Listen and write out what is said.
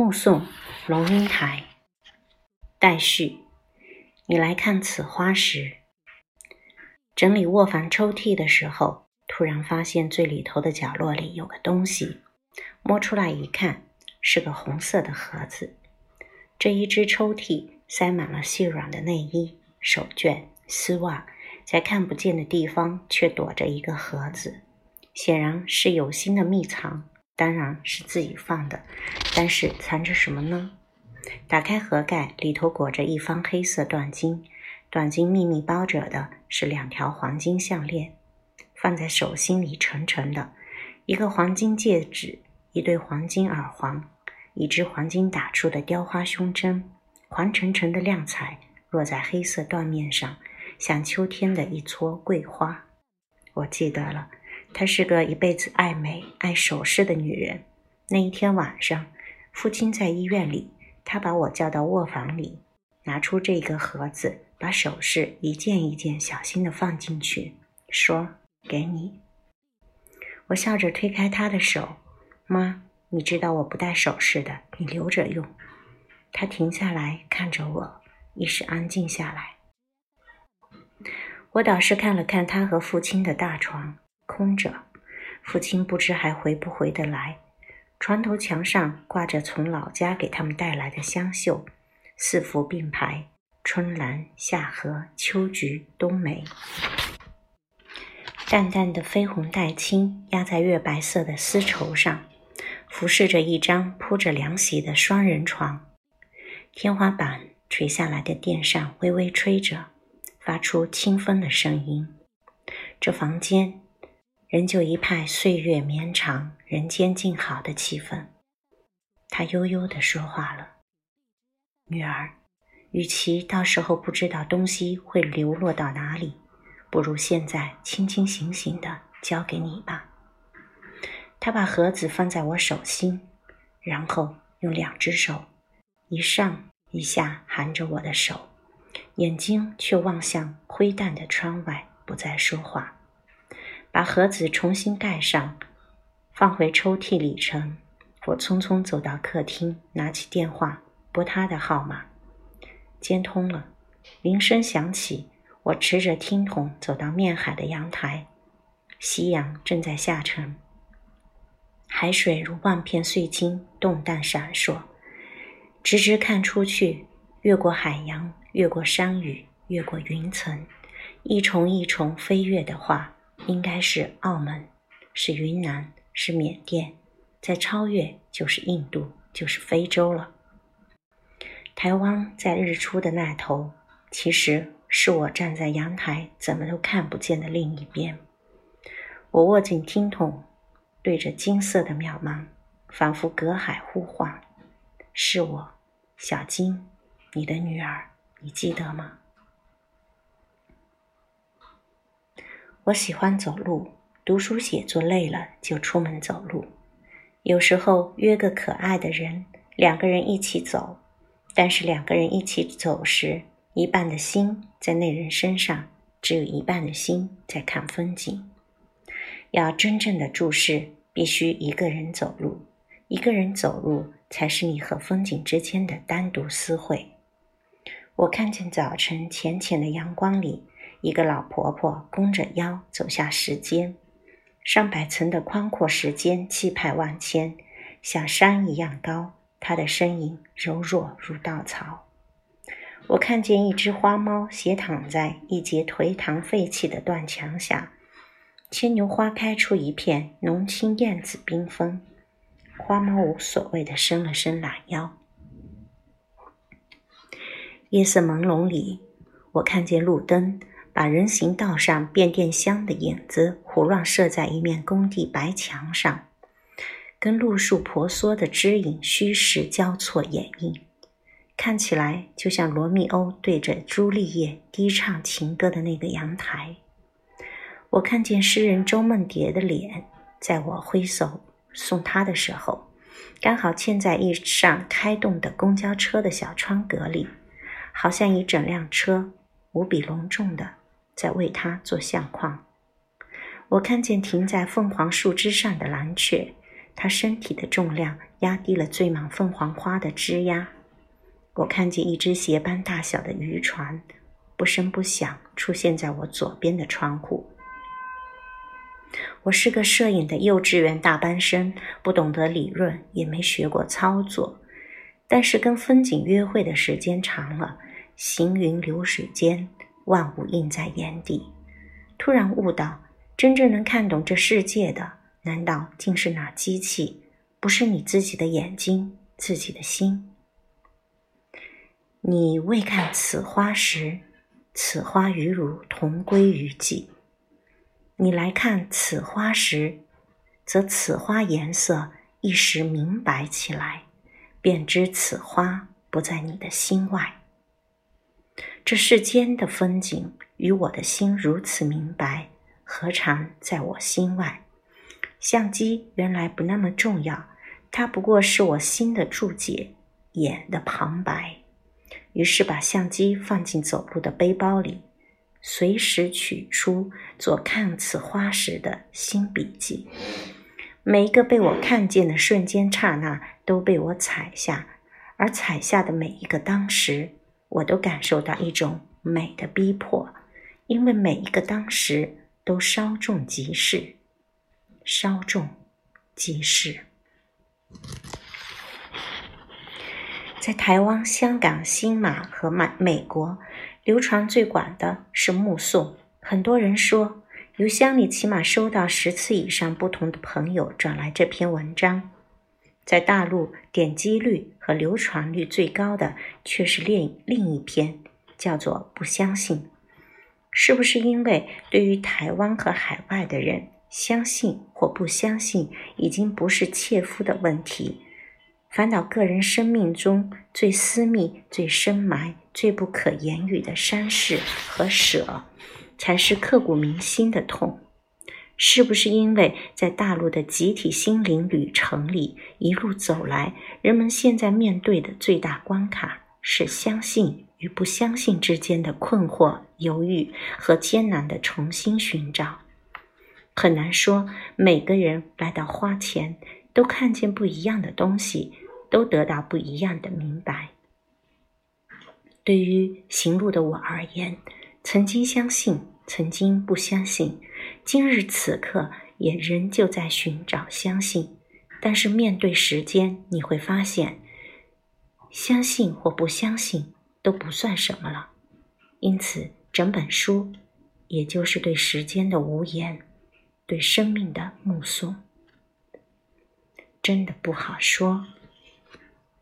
目送龙应台，待续。你来看此花时，整理卧房抽屉的时候，突然发现最里头的角落里有个东西，摸出来一看，是个红色的盒子。这一只抽屉塞满了细软的内衣、手绢、丝袜，在看不见的地方却躲着一个盒子，显然是有心的密藏。当然是自己放的，但是藏着什么呢？打开盒盖，里头裹着一方黑色缎巾，缎巾密密包着的是两条黄金项链，放在手心里沉沉的，一个黄金戒指，一对黄金耳环，一只黄金打出的雕花胸针，黄澄澄的亮彩落在黑色缎面上，像秋天的一撮桂花。我记得了。她是个一辈子爱美、爱首饰的女人。那一天晚上，父亲在医院里，他把我叫到卧房里，拿出这个盒子，把首饰一件一件小心地放进去，说：“给你。”我笑着推开他的手：“妈，你知道我不戴首饰的，你留着用。”他停下来看着我，一时安静下来。我倒是看了看他和父亲的大床。空着，父亲不知还回不回得来。床头墙上挂着从老家给他们带来的香绣，四幅并排：春兰、夏荷、秋菊、冬梅。淡淡的绯红带青压在月白色的丝绸上，服饰着一张铺着凉席的双人床。天花板垂下来的电扇微微吹着，发出清风的声音。这房间。仍旧一派岁月绵长、人间静好的气氛。他悠悠地说话了：“女儿，与其到时候不知道东西会流落到哪里，不如现在清清醒醒的交给你吧。”他把盒子放在我手心，然后用两只手一上一下含着我的手，眼睛却望向灰淡的窗外，不再说话。把盒子重新盖上，放回抽屉里程。我匆匆走到客厅，拿起电话拨他的号码，接通了。铃声响起，我持着听筒走到面海的阳台。夕阳正在下沉，海水如万片碎金，动荡闪烁，直直看出去，越过海洋，越过山雨，越过云层，一重一重飞跃的画。应该是澳门，是云南，是缅甸，再超越就是印度，就是非洲了。台湾在日出的那头，其实是我站在阳台怎么都看不见的另一边。我握紧听筒，对着金色的渺茫，仿佛隔海呼唤：“是我，小金，你的女儿，你记得吗？”我喜欢走路，读书写作累了就出门走路。有时候约个可爱的人，两个人一起走。但是两个人一起走时，一半的心在那人身上，只有一半的心在看风景。要真正的注视，必须一个人走路。一个人走路，才是你和风景之间的单独私会。我看见早晨浅浅的阳光里。一个老婆婆弓着腰走下石阶，上百层的宽阔石阶气派万千，像山一样高。她的身影柔弱如稻草。我看见一只花猫斜躺在一截颓唐废弃的断墙下，牵牛花开出一片，浓青燕子缤纷。花猫无所谓的伸了伸懒腰。夜色朦胧里，我看见路灯。把人行道上变电箱的影子胡乱射在一面工地白墙上，跟路树婆娑的枝影虚实交错掩映，看起来就像罗密欧对着朱丽叶低唱情歌的那个阳台。我看见诗人周梦蝶的脸，在我挥手送他的时候，刚好嵌在一扇开动的公交车的小窗格里，好像一整辆车，无比隆重的。在为他做相框。我看见停在凤凰树枝上的蓝雀，他身体的重量压低了缀满凤凰花的枝桠。我看见一只鞋般大小的渔船，不声不响出现在我左边的窗户。我是个摄影的幼稚园大班生，不懂得理论，也没学过操作。但是跟风景约会的时间长了，行云流水间，万物映在眼底。突然悟到，真正能看懂这世界的，难道竟是那机器，不是你自己的眼睛、自己的心？你未看此花时，此花与汝同归于尽。你来看此花时，则此花颜色一时明白起来，便知此花不在你的心外。这世间的风景与我的心如此明白，何尝在我心外？相机原来不那么重要，它不过是我心的注解，眼的旁白。于是把相机放进走路的背包里。随时取出做看此花时的新笔记，每一个被我看见的瞬间刹那都被我采下，而采下的每一个当时，我都感受到一种美的逼迫，因为每一个当时都稍纵即逝，稍纵即逝。在台湾、香港、新马和美美国。流传最广的是目送，很多人说邮箱里起码收到十次以上不同的朋友转来这篇文章。在大陆点击率和流传率最高的却是另另一篇，叫做《不相信》。是不是因为对于台湾和海外的人，相信或不相信已经不是切肤的问题？反倒个人生命中最私密、最深埋、最不可言语的山势和舍，才是刻骨铭心的痛。是不是因为在大陆的集体心灵旅程里，一路走来，人们现在面对的最大关卡是相信与不相信之间的困惑、犹豫和艰难的重新寻找？很难说，每个人来到花前。都看见不一样的东西，都得到不一样的明白。对于行路的我而言，曾经相信，曾经不相信，今日此刻也仍旧在寻找相信。但是面对时间，你会发现，相信或不相信都不算什么了。因此，整本书也就是对时间的无言，对生命的目送。真的不好说。